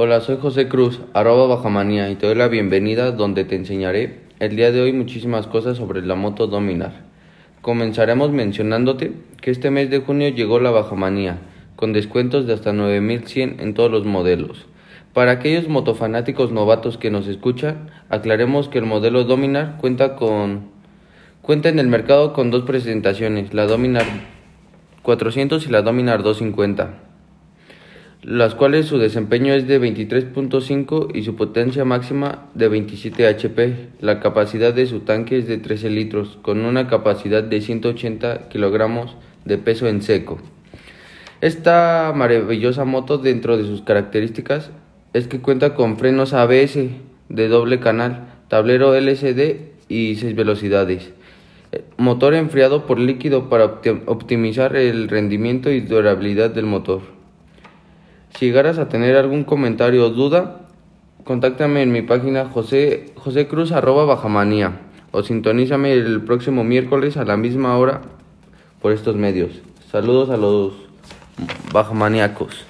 Hola, soy José Cruz, arroba bajamanía, y te doy la bienvenida donde te enseñaré el día de hoy muchísimas cosas sobre la moto Dominar. Comenzaremos mencionándote que este mes de junio llegó la bajamanía, con descuentos de hasta 9100 en todos los modelos. Para aquellos motofanáticos novatos que nos escuchan, aclaremos que el modelo Dominar cuenta con cuenta en el mercado con dos presentaciones, la Dominar 400 y la Dominar 250 las cuales su desempeño es de 23.5 y su potencia máxima de 27 HP. La capacidad de su tanque es de 13 litros, con una capacidad de 180 kilogramos de peso en seco. Esta maravillosa moto, dentro de sus características, es que cuenta con frenos ABS de doble canal, tablero LCD y 6 velocidades. Motor enfriado por líquido para optimizar el rendimiento y durabilidad del motor. Si llegaras a tener algún comentario o duda, contáctame en mi página José, José Cruz arroba bajamanía o sintonízame el próximo miércoles a la misma hora por estos medios. Saludos a los bajamaníacos.